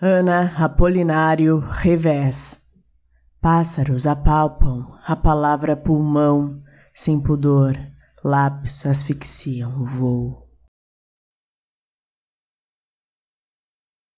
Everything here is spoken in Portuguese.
Ana Apolinário Revés. Pássaros apalpam a palavra pulmão, sem pudor, lábios asfixiam o voo.